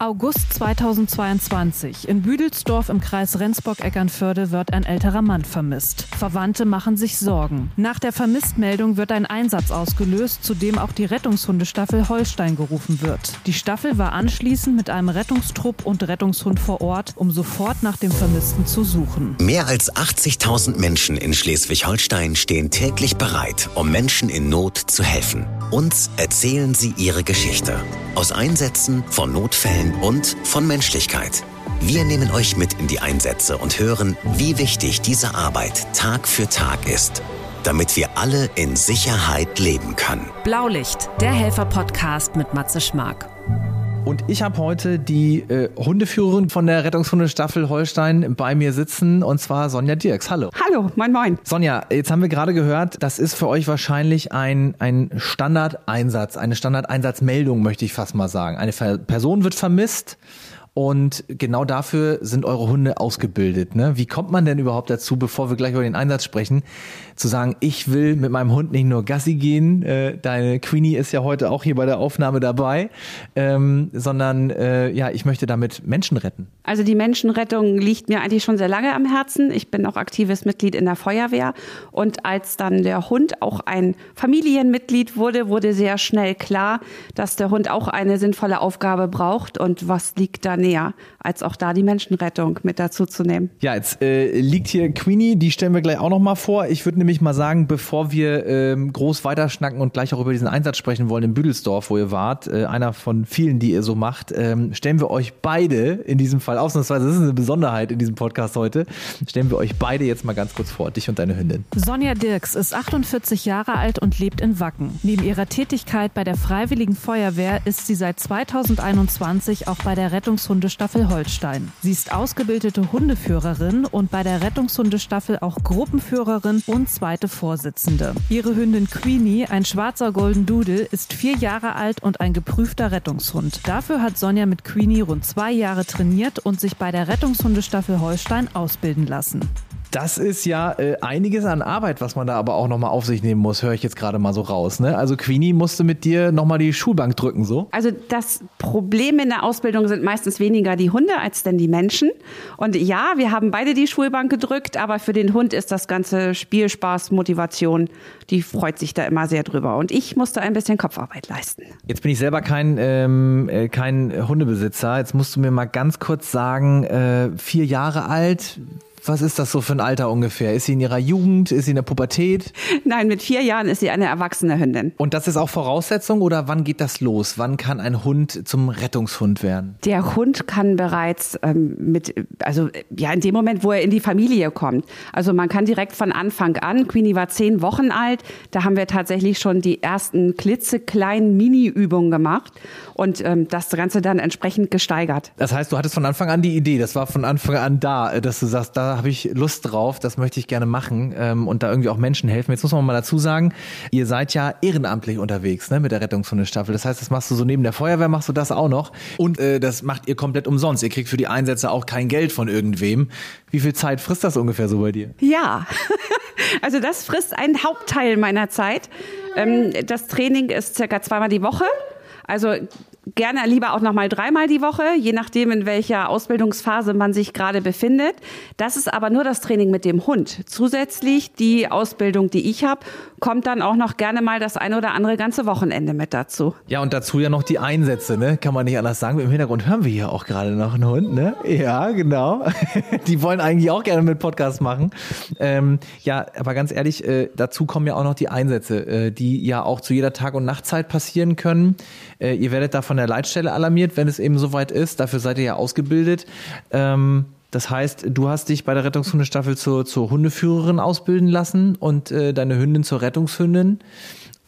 August 2022. In Büdelsdorf im Kreis Rendsburg-Eckernförde wird ein älterer Mann vermisst. Verwandte machen sich Sorgen. Nach der Vermisstmeldung wird ein Einsatz ausgelöst, zu dem auch die Rettungshundestaffel Holstein gerufen wird. Die Staffel war anschließend mit einem Rettungstrupp und Rettungshund vor Ort, um sofort nach dem Vermissten zu suchen. Mehr als 80.000 Menschen in Schleswig-Holstein stehen täglich bereit, um Menschen in Not zu helfen. Uns erzählen sie ihre Geschichte. Aus Einsätzen, von Notfällen und von Menschlichkeit. Wir nehmen euch mit in die Einsätze und hören, wie wichtig diese Arbeit Tag für Tag ist, damit wir alle in Sicherheit leben können. Blaulicht, der Helfer-Podcast mit Matze Schmark. Und ich habe heute die äh, Hundeführerin von der Rettungshundestaffel Holstein bei mir sitzen, und zwar Sonja Dirks. Hallo. Hallo, moin moin. Sonja, jetzt haben wir gerade gehört, das ist für euch wahrscheinlich ein, ein Standardeinsatz, eine Standardeinsatzmeldung, möchte ich fast mal sagen. Eine Person wird vermisst und genau dafür sind eure Hunde ausgebildet. Ne? Wie kommt man denn überhaupt dazu, bevor wir gleich über den Einsatz sprechen, zu sagen, ich will mit meinem Hund nicht nur Gassi gehen, äh, deine Queenie ist ja heute auch hier bei der Aufnahme dabei, ähm, sondern äh, ja, ich möchte damit Menschen retten. Also die Menschenrettung liegt mir eigentlich schon sehr lange am Herzen. Ich bin auch aktives Mitglied in der Feuerwehr und als dann der Hund auch ein Familienmitglied wurde, wurde sehr schnell klar, dass der Hund auch eine sinnvolle Aufgabe braucht und was liegt da näher, als auch da die Menschenrettung mit dazu zu nehmen. Ja, jetzt äh, liegt hier Queenie, die stellen wir gleich auch noch mal vor. Ich würde nämlich mal sagen, bevor wir ähm, groß weiterschnacken und gleich auch über diesen Einsatz sprechen wollen in Büdelsdorf, wo ihr wart, äh, einer von vielen, die ihr so macht, ähm, stellen wir euch beide in diesem Fall ausnahmsweise, das ist eine Besonderheit in diesem Podcast heute, stellen wir euch beide jetzt mal ganz kurz vor, dich und deine Hündin. Sonja Dirks ist 48 Jahre alt und lebt in Wacken. Neben ihrer Tätigkeit bei der Freiwilligen Feuerwehr ist sie seit 2021 auch bei der Rettungshundestaffel Holstein. Sie ist ausgebildete Hundeführerin und bei der Rettungshundestaffel auch Gruppenführerin und zweite Vorsitzende. Ihre Hündin Queenie, ein schwarzer Golden Doodle, ist vier Jahre alt und ein geprüfter Rettungshund. Dafür hat Sonja mit Queenie rund zwei Jahre trainiert und sich bei der Rettungshundestaffel Holstein ausbilden lassen. Das ist ja äh, einiges an Arbeit, was man da aber auch nochmal auf sich nehmen muss, höre ich jetzt gerade mal so raus. Ne? Also Queenie musste mit dir nochmal die Schulbank drücken, so? Also das Problem in der Ausbildung sind meistens weniger die Hunde als denn die Menschen. Und ja, wir haben beide die Schulbank gedrückt, aber für den Hund ist das ganze Spielspaß, Motivation, die freut sich da immer sehr drüber. Und ich musste ein bisschen Kopfarbeit leisten. Jetzt bin ich selber kein, ähm, äh, kein Hundebesitzer. Jetzt musst du mir mal ganz kurz sagen, äh, vier Jahre alt, was ist das so für ein Alter ungefähr? Ist sie in ihrer Jugend? Ist sie in der Pubertät? Nein, mit vier Jahren ist sie eine erwachsene Hündin. Und das ist auch Voraussetzung oder wann geht das los? Wann kann ein Hund zum Rettungshund werden? Der Hund kann bereits ähm, mit, also ja, in dem Moment, wo er in die Familie kommt. Also man kann direkt von Anfang an, Queenie war zehn Wochen alt, da haben wir tatsächlich schon die ersten klitzekleinen Mini-Übungen gemacht und ähm, das Ganze dann entsprechend gesteigert. Das heißt, du hattest von Anfang an die Idee, das war von Anfang an da, äh, dass du sagst, da habe ich Lust drauf, das möchte ich gerne machen ähm, und da irgendwie auch Menschen helfen. Jetzt muss man mal dazu sagen, ihr seid ja ehrenamtlich unterwegs ne, mit der Rettungshundestaffel. Das heißt, das machst du so neben der Feuerwehr, machst du das auch noch und äh, das macht ihr komplett umsonst. Ihr kriegt für die Einsätze auch kein Geld von irgendwem. Wie viel Zeit frisst das ungefähr so bei dir? Ja, also das frisst einen Hauptteil meiner Zeit. Ähm, das Training ist circa zweimal die Woche. Also gerne lieber auch noch mal dreimal die Woche, je nachdem, in welcher Ausbildungsphase man sich gerade befindet. Das ist aber nur das Training mit dem Hund. Zusätzlich die Ausbildung, die ich habe, kommt dann auch noch gerne mal das eine oder andere ganze Wochenende mit dazu. Ja, und dazu ja noch die Einsätze, ne? Kann man nicht anders sagen. Im Hintergrund hören wir hier auch gerade noch einen Hund, ne? Ja, genau. die wollen eigentlich auch gerne mit Podcast machen. Ähm, ja, aber ganz ehrlich, äh, dazu kommen ja auch noch die Einsätze, äh, die ja auch zu jeder Tag- und Nachtzeit passieren können. Äh, ihr werdet davon der Leitstelle alarmiert, wenn es eben soweit ist. Dafür seid ihr ja ausgebildet. Ähm, das heißt, du hast dich bei der Rettungshundestaffel zur, zur Hundeführerin ausbilden lassen und äh, deine Hündin zur Rettungshündin.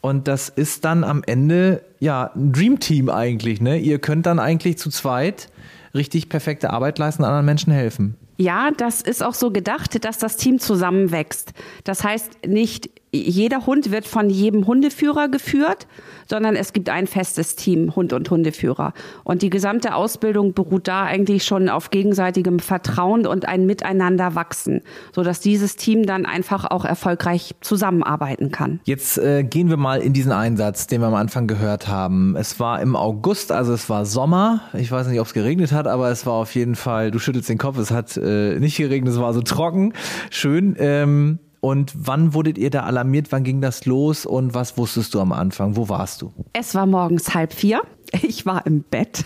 Und das ist dann am Ende ja ein Dreamteam eigentlich. Ne? Ihr könnt dann eigentlich zu zweit richtig perfekte Arbeit leisten, anderen Menschen helfen. Ja, das ist auch so gedacht, dass das Team zusammenwächst. Das heißt nicht jeder Hund wird von jedem Hundeführer geführt, sondern es gibt ein festes Team, Hund und Hundeführer. Und die gesamte Ausbildung beruht da eigentlich schon auf gegenseitigem Vertrauen und ein Miteinander wachsen, sodass dieses Team dann einfach auch erfolgreich zusammenarbeiten kann. Jetzt äh, gehen wir mal in diesen Einsatz, den wir am Anfang gehört haben. Es war im August, also es war Sommer. Ich weiß nicht, ob es geregnet hat, aber es war auf jeden Fall, du schüttelst den Kopf, es hat äh, nicht geregnet, es war so trocken. Schön. Ähm und wann wurdet ihr da alarmiert? Wann ging das los? Und was wusstest du am Anfang? Wo warst du? Es war morgens halb vier. Ich war im Bett.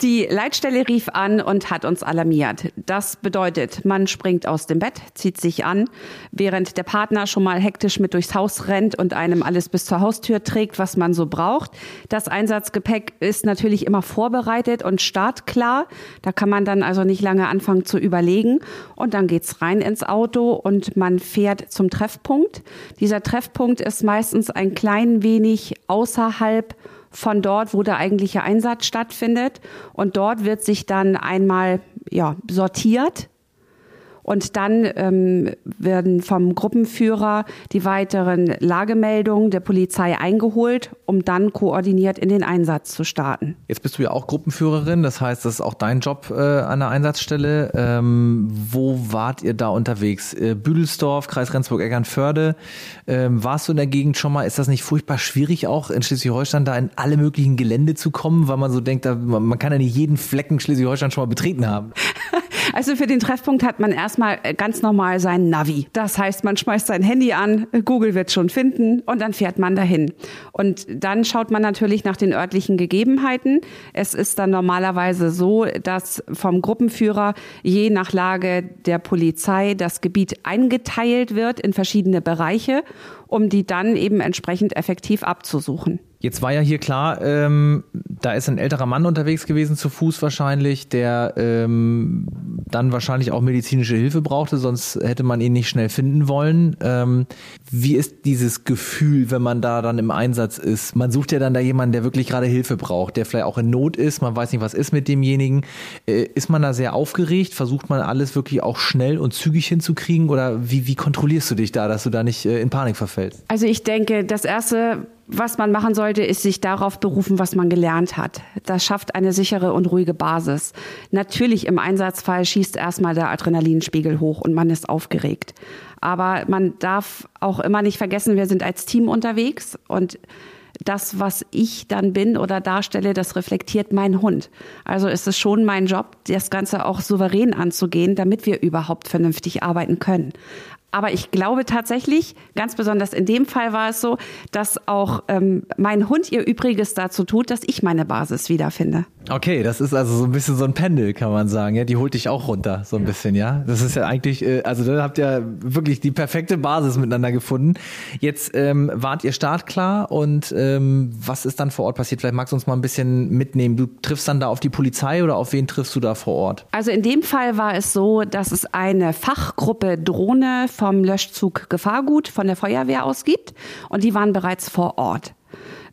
Die Leitstelle rief an und hat uns alarmiert. Das bedeutet, man springt aus dem Bett, zieht sich an, während der Partner schon mal hektisch mit durchs Haus rennt und einem alles bis zur Haustür trägt, was man so braucht. Das Einsatzgepäck ist natürlich immer vorbereitet und startklar. Da kann man dann also nicht lange anfangen zu überlegen. Und dann geht's rein ins Auto und man fährt zum Treffpunkt. Dieser Treffpunkt ist meistens ein klein wenig außerhalb von dort, wo der eigentliche Einsatz stattfindet. Und dort wird sich dann einmal ja, sortiert und dann ähm, werden vom Gruppenführer die weiteren Lagemeldungen der Polizei eingeholt, um dann koordiniert in den Einsatz zu starten. Jetzt bist du ja auch Gruppenführerin, das heißt, das ist auch dein Job äh, an der Einsatzstelle. Ähm, wo wart ihr da unterwegs? Äh, Büdelsdorf, Kreis Rendsburg-Eckernförde. Ähm, warst du in der Gegend schon mal? Ist das nicht furchtbar schwierig, auch in Schleswig-Holstein da in alle möglichen Gelände zu kommen, weil man so denkt, da, man kann ja nicht jeden Flecken Schleswig-Holstein schon mal betreten haben? Also für den Treffpunkt hat man erstmal äh, ganz normal sein Navi. Das heißt, man schmeißt sein Handy an, Google wird schon finden und dann fährt man dahin. Und dann schaut man natürlich nach den örtlichen Gegebenheiten. Es ist dann normalerweise so, dass vom Gruppenführer je nach Lage der Polizei das Gebiet eingeteilt wird in verschiedene Bereiche, um die dann eben entsprechend effektiv abzusuchen. Jetzt war ja hier klar, ähm, da ist ein älterer Mann unterwegs gewesen, zu Fuß wahrscheinlich, der ähm, dann wahrscheinlich auch medizinische Hilfe brauchte, sonst hätte man ihn nicht schnell finden wollen. Ähm, wie ist dieses Gefühl, wenn man da dann im Einsatz ist? Man sucht ja dann da jemanden, der wirklich gerade Hilfe braucht, der vielleicht auch in Not ist, man weiß nicht, was ist mit demjenigen. Äh, ist man da sehr aufgeregt? Versucht man alles wirklich auch schnell und zügig hinzukriegen? Oder wie, wie kontrollierst du dich da, dass du da nicht äh, in Panik verfällst? Also ich denke, das Erste, was man machen sollte, ist sich darauf berufen, was man gelernt hat. Das schafft eine sichere und ruhige Basis. Natürlich im Einsatzfall schießt erstmal der Adrenalinspiegel hoch und man ist aufgeregt. Aber man darf auch immer nicht vergessen, wir sind als Team unterwegs und das, was ich dann bin oder darstelle, das reflektiert mein Hund. Also ist es schon mein Job, das Ganze auch souverän anzugehen, damit wir überhaupt vernünftig arbeiten können. Aber ich glaube tatsächlich, ganz besonders in dem Fall war es so, dass auch ähm, mein Hund ihr Übriges dazu tut, dass ich meine Basis wiederfinde. Okay, das ist also so ein bisschen so ein Pendel, kann man sagen. Ja, die holt dich auch runter, so ein bisschen, ja. Das ist ja eigentlich, äh, also da habt ihr wirklich die perfekte Basis miteinander gefunden. Jetzt ähm, wart ihr startklar und ähm, was ist dann vor Ort passiert? Vielleicht magst du uns mal ein bisschen mitnehmen. Du triffst dann da auf die Polizei oder auf wen triffst du da vor Ort? Also in dem Fall war es so, dass es eine Fachgruppe Drohne vom Löschzug Gefahrgut von der Feuerwehr aus gibt und die waren bereits vor Ort.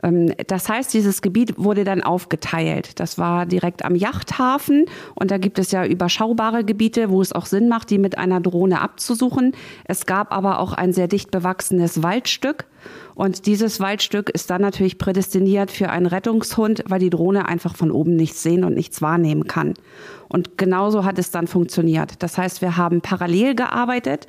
Ähm, das heißt, dieses Gebiet wurde dann aufgeteilt. Das war direkt am Yachthafen und da gibt es ja überschaubare Gebiete, wo es auch Sinn macht, die mit einer Drohne abzusuchen. Es gab aber auch ein sehr dicht bewachsenes Waldstück und dieses Waldstück ist dann natürlich prädestiniert für einen Rettungshund, weil die Drohne einfach von oben nichts sehen und nichts wahrnehmen kann. Und genauso hat es dann funktioniert. Das heißt, wir haben parallel gearbeitet.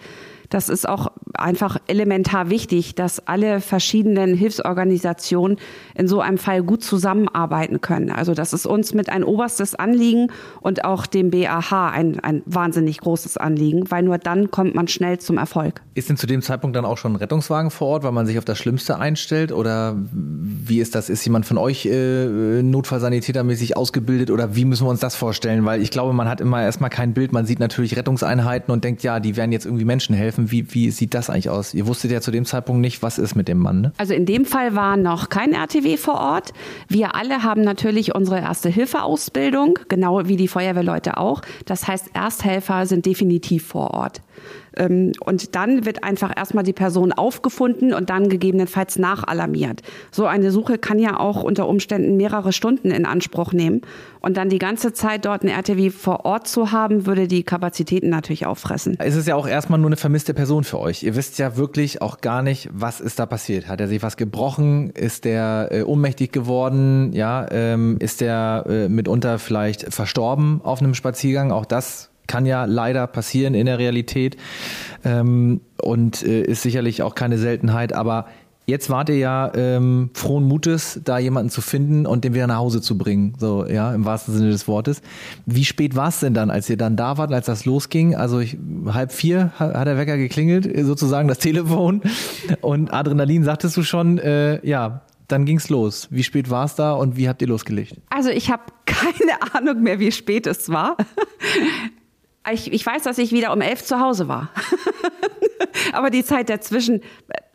Das ist auch einfach elementar wichtig, dass alle verschiedenen Hilfsorganisationen in so einem Fall gut zusammenarbeiten können. Also das ist uns mit ein oberstes Anliegen und auch dem BAH ein, ein wahnsinnig großes Anliegen, weil nur dann kommt man schnell zum Erfolg. Ist denn zu dem Zeitpunkt dann auch schon ein Rettungswagen vor Ort, weil man sich auf das Schlimmste einstellt? Oder wie ist das? Ist jemand von euch äh, Notfallsanitätermäßig ausgebildet oder wie müssen wir uns das vorstellen? Weil ich glaube, man hat immer erstmal kein Bild. Man sieht natürlich Rettungseinheiten und denkt, ja, die werden jetzt irgendwie Menschen helfen helfen. Wie, wie sieht das eigentlich aus? Ihr wusstet ja zu dem Zeitpunkt nicht, was ist mit dem Mann. Ne? Also in dem Fall war noch kein RTW vor Ort. Wir alle haben natürlich unsere Erste-Hilfe-Ausbildung, genau wie die Feuerwehrleute auch. Das heißt, Ersthelfer sind definitiv vor Ort. Ähm, und dann wird einfach erstmal die Person aufgefunden und dann gegebenenfalls nachalarmiert. So eine Suche kann ja auch unter Umständen mehrere Stunden in Anspruch nehmen. Und dann die ganze Zeit dort ein RTW vor Ort zu haben, würde die Kapazitäten natürlich auffressen. Es ist ja auch erstmal nur eine vermisste Person für euch. Ihr wisst ja wirklich auch gar nicht, was ist da passiert. Hat er sich was gebrochen? Ist der äh, ohnmächtig geworden? Ja, ähm, ist der äh, mitunter vielleicht verstorben auf einem Spaziergang? Auch das kann ja leider passieren in der Realität ähm, und äh, ist sicherlich auch keine Seltenheit. Aber Jetzt wart ihr ja ähm, frohen Mutes, da jemanden zu finden und den wieder nach Hause zu bringen, so ja, im wahrsten Sinne des Wortes. Wie spät war es denn dann, als ihr dann da wart, als das losging? Also ich, halb vier hat, der Wecker geklingelt, sozusagen das Telefon und Adrenalin, sagtest du schon, äh, ja, dann ging's los. Wie spät war es da und wie habt ihr losgelegt? Also ich habe keine Ahnung mehr, wie spät es war. Ich, ich weiß, dass ich wieder um elf zu Hause war. Aber die Zeit dazwischen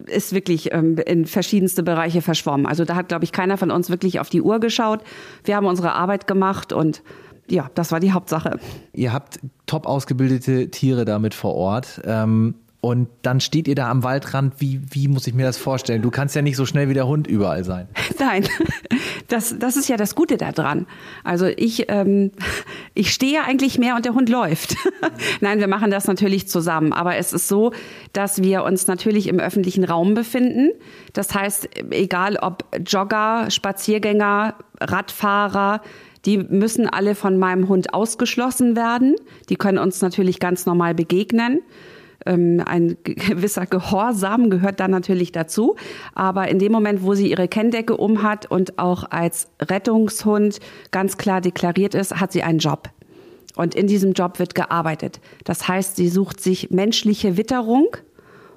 ist wirklich ähm, in verschiedenste Bereiche verschwommen. Also da hat, glaube ich, keiner von uns wirklich auf die Uhr geschaut. Wir haben unsere Arbeit gemacht und ja, das war die Hauptsache. Ihr habt top ausgebildete Tiere damit vor Ort. Ähm und dann steht ihr da am Waldrand. Wie, wie muss ich mir das vorstellen? Du kannst ja nicht so schnell wie der Hund überall sein. Nein, das, das ist ja das Gute daran. Also ich, ähm, ich stehe eigentlich mehr und der Hund läuft. Nein, wir machen das natürlich zusammen. Aber es ist so, dass wir uns natürlich im öffentlichen Raum befinden. Das heißt, egal ob Jogger, Spaziergänger, Radfahrer, die müssen alle von meinem Hund ausgeschlossen werden. Die können uns natürlich ganz normal begegnen ein gewisser Gehorsam gehört dann natürlich dazu. Aber in dem Moment, wo sie ihre Kenndecke umhat und auch als Rettungshund ganz klar deklariert ist, hat sie einen Job. Und in diesem Job wird gearbeitet. Das heißt, sie sucht sich menschliche Witterung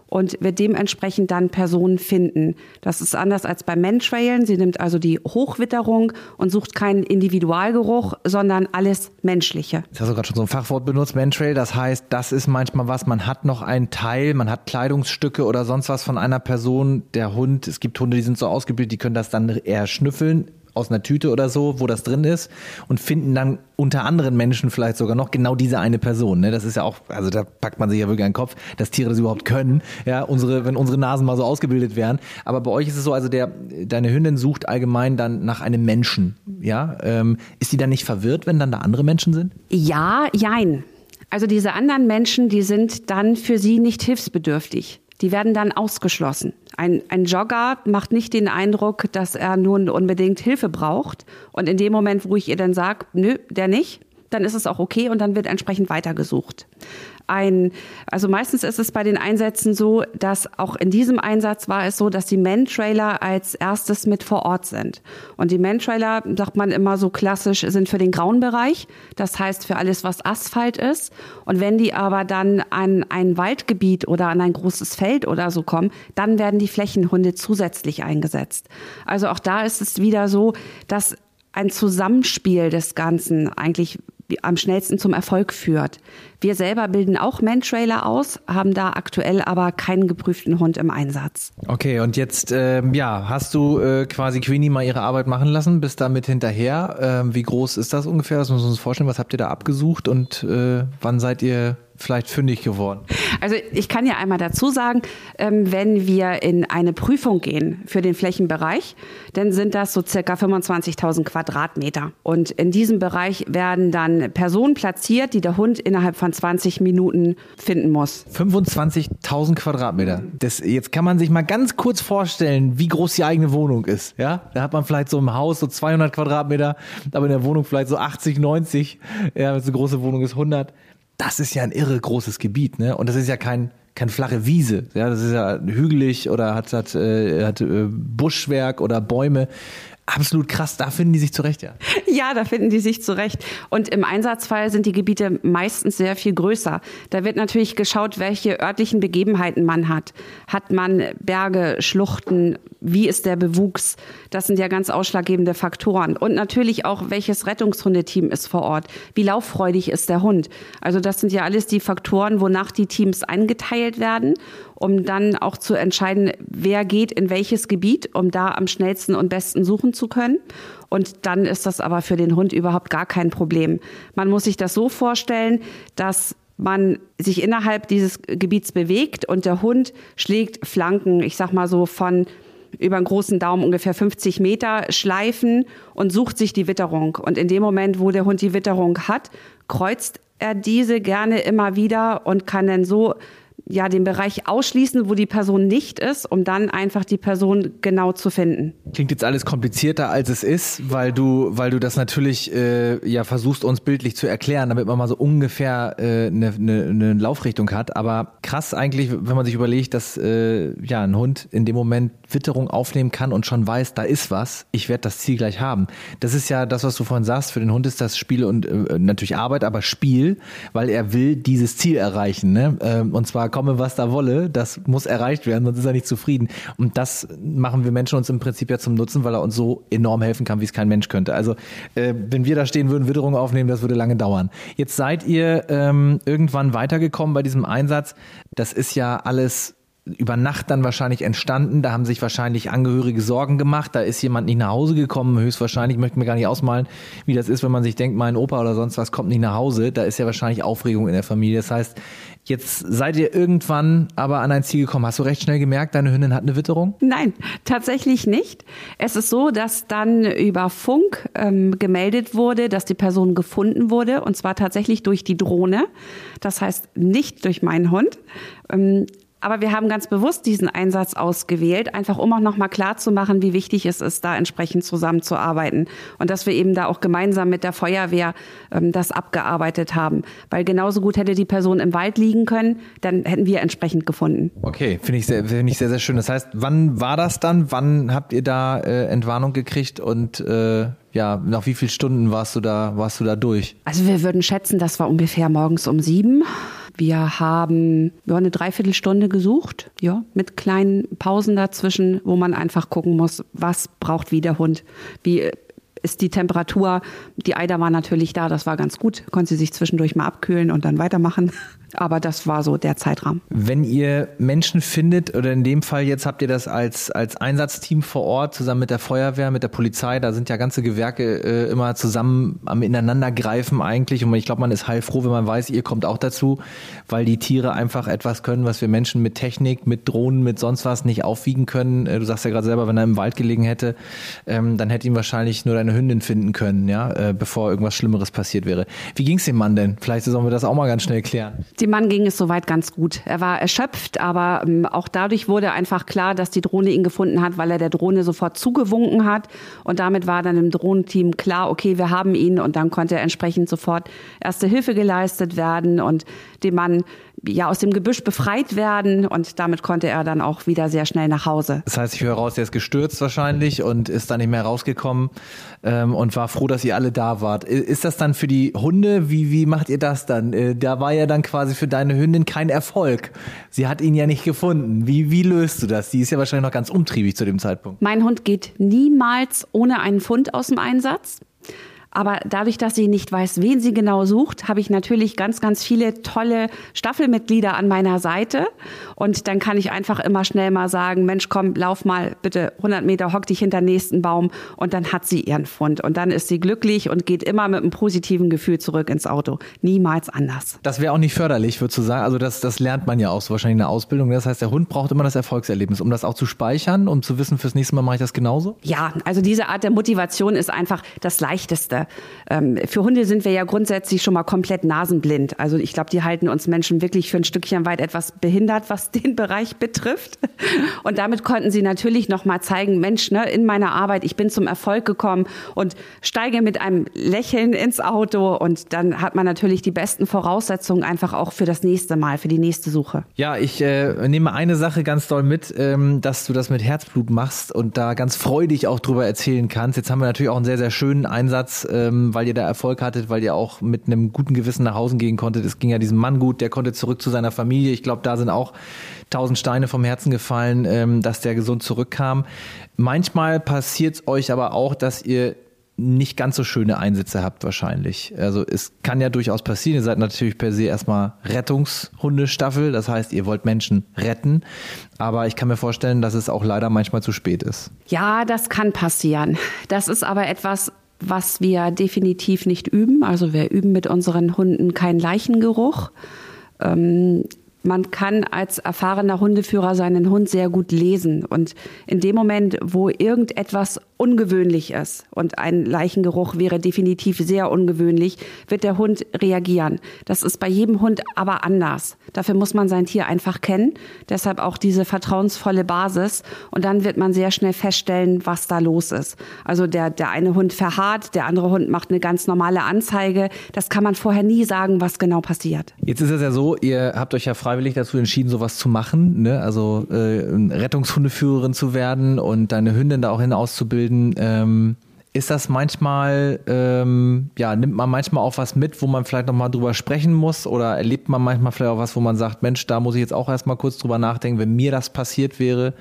und wird dementsprechend dann Personen finden. Das ist anders als beim Mantrailen. Sie nimmt also die Hochwitterung und sucht keinen Individualgeruch, sondern alles Menschliche. Jetzt hast du gerade schon so ein Fachwort benutzt, Mantrail. Das heißt, das ist manchmal was, man hat noch einen Teil, man hat Kleidungsstücke oder sonst was von einer Person. Der Hund, es gibt Hunde, die sind so ausgebildet, die können das dann eher schnüffeln aus einer Tüte oder so, wo das drin ist und finden dann unter anderen Menschen vielleicht sogar noch genau diese eine Person. Ne? Das ist ja auch, also da packt man sich ja wirklich an den Kopf, dass Tiere das überhaupt können. Ja, unsere, wenn unsere Nasen mal so ausgebildet wären. Aber bei euch ist es so, also der, deine Hündin sucht allgemein dann nach einem Menschen. Ja, ähm, ist die dann nicht verwirrt, wenn dann da andere Menschen sind? Ja, jein. Also diese anderen Menschen, die sind dann für sie nicht hilfsbedürftig die werden dann ausgeschlossen. Ein, ein Jogger macht nicht den Eindruck, dass er nun unbedingt Hilfe braucht. Und in dem Moment, wo ich ihr dann sage, nö, der nicht, dann ist es auch okay und dann wird entsprechend weitergesucht ein, also meistens ist es bei den Einsätzen so, dass auch in diesem Einsatz war es so, dass die Man-Trailer als erstes mit vor Ort sind. Und die Man-Trailer, sagt man immer so klassisch, sind für den grauen Bereich. Das heißt für alles, was Asphalt ist. Und wenn die aber dann an ein Waldgebiet oder an ein großes Feld oder so kommen, dann werden die Flächenhunde zusätzlich eingesetzt. Also auch da ist es wieder so, dass ein Zusammenspiel des Ganzen eigentlich am schnellsten zum Erfolg führt. Wir selber bilden auch Man-Trailer aus, haben da aktuell aber keinen geprüften Hund im Einsatz. Okay, und jetzt, ähm, ja, hast du äh, quasi Queenie mal ihre Arbeit machen lassen, bist damit hinterher. Ähm, wie groß ist das ungefähr? Das müssen wir uns vorstellen. Was habt ihr da abgesucht und äh, wann seid ihr vielleicht fündig geworden? Also ich kann ja einmal dazu sagen, ähm, wenn wir in eine Prüfung gehen für den Flächenbereich, dann sind das so circa 25.000 Quadratmeter. Und in diesem Bereich werden dann Personen platziert, die der Hund innerhalb von 20 Minuten finden muss. 25.000 Quadratmeter. Das, jetzt kann man sich mal ganz kurz vorstellen, wie groß die eigene Wohnung ist. Ja, da hat man vielleicht so im Haus so 200 Quadratmeter, aber in der Wohnung vielleicht so 80, 90. Ja, so eine große Wohnung ist 100 das ist ja ein irre großes Gebiet, ne? Und das ist ja kein keine flache Wiese, ja, das ist ja hügelig oder hat hat, äh, hat äh, Buschwerk oder Bäume absolut krass, da finden die sich zurecht, ja. Ja, da finden die sich zurecht. Und im Einsatzfall sind die Gebiete meistens sehr viel größer. Da wird natürlich geschaut, welche örtlichen Begebenheiten man hat. Hat man Berge, Schluchten, wie ist der Bewuchs? Das sind ja ganz ausschlaggebende Faktoren. Und natürlich auch, welches Rettungshundeteam ist vor Ort? Wie lauffreudig ist der Hund? Also das sind ja alles die Faktoren, wonach die Teams eingeteilt werden um dann auch zu entscheiden, wer geht in welches Gebiet, um da am schnellsten und besten suchen zu können. Und dann ist das aber für den Hund überhaupt gar kein Problem. Man muss sich das so vorstellen, dass man sich innerhalb dieses Gebiets bewegt und der Hund schlägt Flanken, ich sag mal so von über einen großen Daumen ungefähr 50 Meter schleifen und sucht sich die Witterung. Und in dem Moment, wo der Hund die Witterung hat, kreuzt er diese gerne immer wieder und kann dann so ja den Bereich ausschließen, wo die Person nicht ist, um dann einfach die Person genau zu finden. Klingt jetzt alles komplizierter als es ist, weil du, weil du das natürlich äh, ja versuchst uns bildlich zu erklären, damit man mal so ungefähr eine äh, ne, ne, ne Laufrichtung hat. Aber krass eigentlich, wenn man sich überlegt, dass äh, ja ein Hund in dem Moment Witterung aufnehmen kann und schon weiß, da ist was, ich werde das Ziel gleich haben. Das ist ja das, was du vorhin sagst, für den Hund ist das Spiel und äh, natürlich Arbeit, aber Spiel, weil er will dieses Ziel erreichen. Ne? Ähm, und zwar komme, was da wolle, das muss erreicht werden, sonst ist er nicht zufrieden. Und das machen wir Menschen uns im Prinzip ja zum Nutzen, weil er uns so enorm helfen kann, wie es kein Mensch könnte. Also äh, wenn wir da stehen würden, Witterung aufnehmen, das würde lange dauern. Jetzt seid ihr ähm, irgendwann weitergekommen bei diesem Einsatz. Das ist ja alles über Nacht dann wahrscheinlich entstanden. Da haben sich wahrscheinlich Angehörige Sorgen gemacht. Da ist jemand nicht nach Hause gekommen. Höchstwahrscheinlich möchte mir gar nicht ausmalen, wie das ist, wenn man sich denkt, mein Opa oder sonst was kommt nicht nach Hause. Da ist ja wahrscheinlich Aufregung in der Familie. Das heißt, jetzt seid ihr irgendwann aber an ein Ziel gekommen. Hast du recht schnell gemerkt, deine Hündin hat eine Witterung? Nein, tatsächlich nicht. Es ist so, dass dann über Funk ähm, gemeldet wurde, dass die Person gefunden wurde und zwar tatsächlich durch die Drohne. Das heißt nicht durch meinen Hund. Ähm, aber wir haben ganz bewusst diesen Einsatz ausgewählt, einfach um auch nochmal klar zu machen, wie wichtig es ist, da entsprechend zusammenzuarbeiten. Und dass wir eben da auch gemeinsam mit der Feuerwehr ähm, das abgearbeitet haben. Weil genauso gut hätte die Person im Wald liegen können, dann hätten wir entsprechend gefunden. Okay, finde ich, sehr, finde ich sehr, sehr schön. Das heißt, wann war das dann? Wann habt ihr da äh, Entwarnung gekriegt und äh, ja, nach wie vielen Stunden warst du da, warst du da durch? Also wir würden schätzen, das war ungefähr morgens um sieben. Wir haben ja, eine Dreiviertelstunde gesucht, ja, mit kleinen Pausen dazwischen, wo man einfach gucken muss, was braucht wie der Hund, wie ist die Temperatur. Die Eider war natürlich da, das war ganz gut. Konnte sie sich zwischendurch mal abkühlen und dann weitermachen. Aber das war so der Zeitrahmen. Wenn ihr Menschen findet, oder in dem Fall jetzt habt ihr das als, als Einsatzteam vor Ort, zusammen mit der Feuerwehr, mit der Polizei, da sind ja ganze Gewerke äh, immer zusammen am Ineinandergreifen eigentlich. Und ich glaube, man ist heilfroh, wenn man weiß, ihr kommt auch dazu, weil die Tiere einfach etwas können, was wir Menschen mit Technik, mit Drohnen, mit sonst was nicht aufwiegen können. Äh, du sagst ja gerade selber, wenn er im Wald gelegen hätte, ähm, dann hätte ihn wahrscheinlich nur deine Hündin finden können, ja, äh, bevor irgendwas Schlimmeres passiert wäre. Wie ging es dem Mann denn? Vielleicht sollen wir das auch mal ganz schnell klären. Dem Mann ging es soweit ganz gut. Er war erschöpft, aber ähm, auch dadurch wurde einfach klar, dass die Drohne ihn gefunden hat, weil er der Drohne sofort zugewunken hat. Und damit war dann im Drohnenteam klar, okay, wir haben ihn. Und dann konnte entsprechend sofort erste Hilfe geleistet werden und dem Mann ja aus dem Gebüsch befreit werden und damit konnte er dann auch wieder sehr schnell nach Hause. Das heißt, ich höre raus, er ist gestürzt wahrscheinlich und ist dann nicht mehr rausgekommen ähm, und war froh, dass ihr alle da wart. Ist das dann für die Hunde? Wie, wie macht ihr das dann? Äh, da war ja dann quasi für deine Hündin kein Erfolg. Sie hat ihn ja nicht gefunden. Wie, wie löst du das? Die ist ja wahrscheinlich noch ganz umtriebig zu dem Zeitpunkt. Mein Hund geht niemals ohne einen Fund aus dem Einsatz. Aber dadurch, dass sie nicht weiß, wen sie genau sucht, habe ich natürlich ganz, ganz viele tolle Staffelmitglieder an meiner Seite. Und dann kann ich einfach immer schnell mal sagen, Mensch, komm, lauf mal bitte 100 Meter, hock dich hinter den nächsten Baum. Und dann hat sie ihren Fund. Und dann ist sie glücklich und geht immer mit einem positiven Gefühl zurück ins Auto. Niemals anders. Das wäre auch nicht förderlich, würdest du sagen. Also das, das lernt man ja auch so wahrscheinlich in der Ausbildung. Das heißt, der Hund braucht immer das Erfolgserlebnis, um das auch zu speichern, um zu wissen, fürs nächste Mal mache ich das genauso? Ja, also diese Art der Motivation ist einfach das Leichteste. Ähm, für Hunde sind wir ja grundsätzlich schon mal komplett nasenblind. Also ich glaube, die halten uns Menschen wirklich für ein Stückchen weit etwas behindert, was den Bereich betrifft. Und damit konnten sie natürlich noch mal zeigen, Mensch, ne, in meiner Arbeit, ich bin zum Erfolg gekommen und steige mit einem Lächeln ins Auto und dann hat man natürlich die besten Voraussetzungen einfach auch für das nächste Mal, für die nächste Suche. Ja, ich äh, nehme eine Sache ganz doll mit, ähm, dass du das mit Herzblut machst und da ganz freudig auch drüber erzählen kannst. Jetzt haben wir natürlich auch einen sehr, sehr schönen Einsatz ähm, weil ihr da Erfolg hattet, weil ihr auch mit einem guten Gewissen nach Hause gehen konntet. Es ging ja diesem Mann gut, der konnte zurück zu seiner Familie. Ich glaube, da sind auch tausend Steine vom Herzen gefallen, ähm, dass der gesund zurückkam. Manchmal passiert es euch aber auch, dass ihr nicht ganz so schöne Einsätze habt wahrscheinlich. Also es kann ja durchaus passieren. Ihr seid natürlich per se erstmal Rettungshundestaffel, das heißt, ihr wollt Menschen retten. Aber ich kann mir vorstellen, dass es auch leider manchmal zu spät ist. Ja, das kann passieren. Das ist aber etwas, was wir definitiv nicht üben. Also wir üben mit unseren Hunden keinen Leichengeruch. Ähm, man kann als erfahrener Hundeführer seinen Hund sehr gut lesen. Und in dem Moment, wo irgendetwas ungewöhnlich ist und ein Leichengeruch wäre definitiv sehr ungewöhnlich, wird der Hund reagieren. Das ist bei jedem Hund aber anders. Dafür muss man sein Tier einfach kennen. Deshalb auch diese vertrauensvolle Basis. Und dann wird man sehr schnell feststellen, was da los ist. Also der, der eine Hund verharrt, der andere Hund macht eine ganz normale Anzeige. Das kann man vorher nie sagen, was genau passiert. Jetzt ist es ja so, ihr habt euch ja freiwillig dazu entschieden, sowas zu machen, ne? also äh, Rettungshundeführerin zu werden und deine Hündin da auch hin auszubilden. Ähm, ist das manchmal, ähm, ja, nimmt man manchmal auch was mit, wo man vielleicht nochmal drüber sprechen muss oder erlebt man manchmal vielleicht auch was, wo man sagt, Mensch, da muss ich jetzt auch erstmal kurz drüber nachdenken, wenn mir das passiert wäre,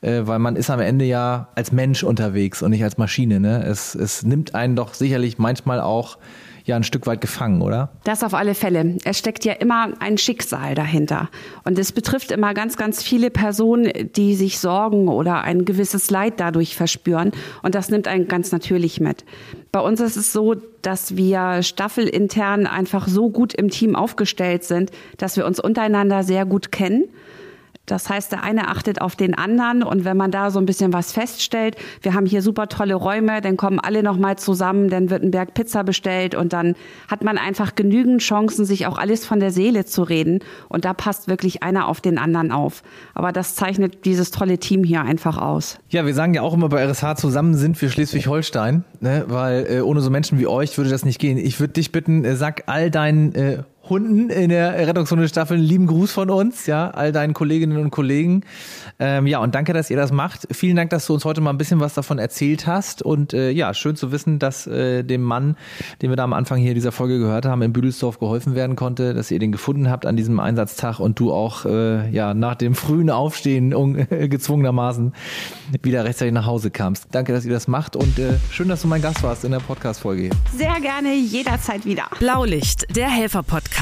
äh, weil man ist am Ende ja als Mensch unterwegs und nicht als Maschine. Ne? Es, es nimmt einen doch sicherlich manchmal auch ja ein Stück weit gefangen, oder? Das auf alle Fälle. Es steckt ja immer ein Schicksal dahinter. Und es betrifft immer ganz, ganz viele Personen, die sich Sorgen oder ein gewisses Leid dadurch verspüren. Und das nimmt einen ganz natürlich mit. Bei uns ist es so, dass wir staffelintern einfach so gut im Team aufgestellt sind, dass wir uns untereinander sehr gut kennen das heißt, der eine achtet auf den anderen und wenn man da so ein bisschen was feststellt, wir haben hier super tolle Räume, dann kommen alle nochmal zusammen, dann wird ein Berg Pizza bestellt und dann hat man einfach genügend Chancen, sich auch alles von der Seele zu reden und da passt wirklich einer auf den anderen auf. Aber das zeichnet dieses tolle Team hier einfach aus. Ja, wir sagen ja auch immer bei RSH zusammen sind wir Schleswig-Holstein, ne? weil äh, ohne so Menschen wie euch würde das nicht gehen. Ich würde dich bitten, äh, sag all deinen äh, Hunden in der Rettungshundestaffel. Lieben Gruß von uns, ja, all deinen Kolleginnen und Kollegen. Ähm, ja, und danke, dass ihr das macht. Vielen Dank, dass du uns heute mal ein bisschen was davon erzählt hast. Und äh, ja, schön zu wissen, dass äh, dem Mann, den wir da am Anfang hier dieser Folge gehört haben, in Büdelsdorf geholfen werden konnte, dass ihr den gefunden habt an diesem Einsatztag und du auch äh, ja nach dem frühen Aufstehen äh, gezwungenermaßen wieder rechtzeitig nach Hause kamst. Danke, dass ihr das macht und äh, schön, dass du mein Gast warst in der Podcast-Folge. Sehr gerne, jederzeit wieder. Blaulicht, der Helfer-Podcast.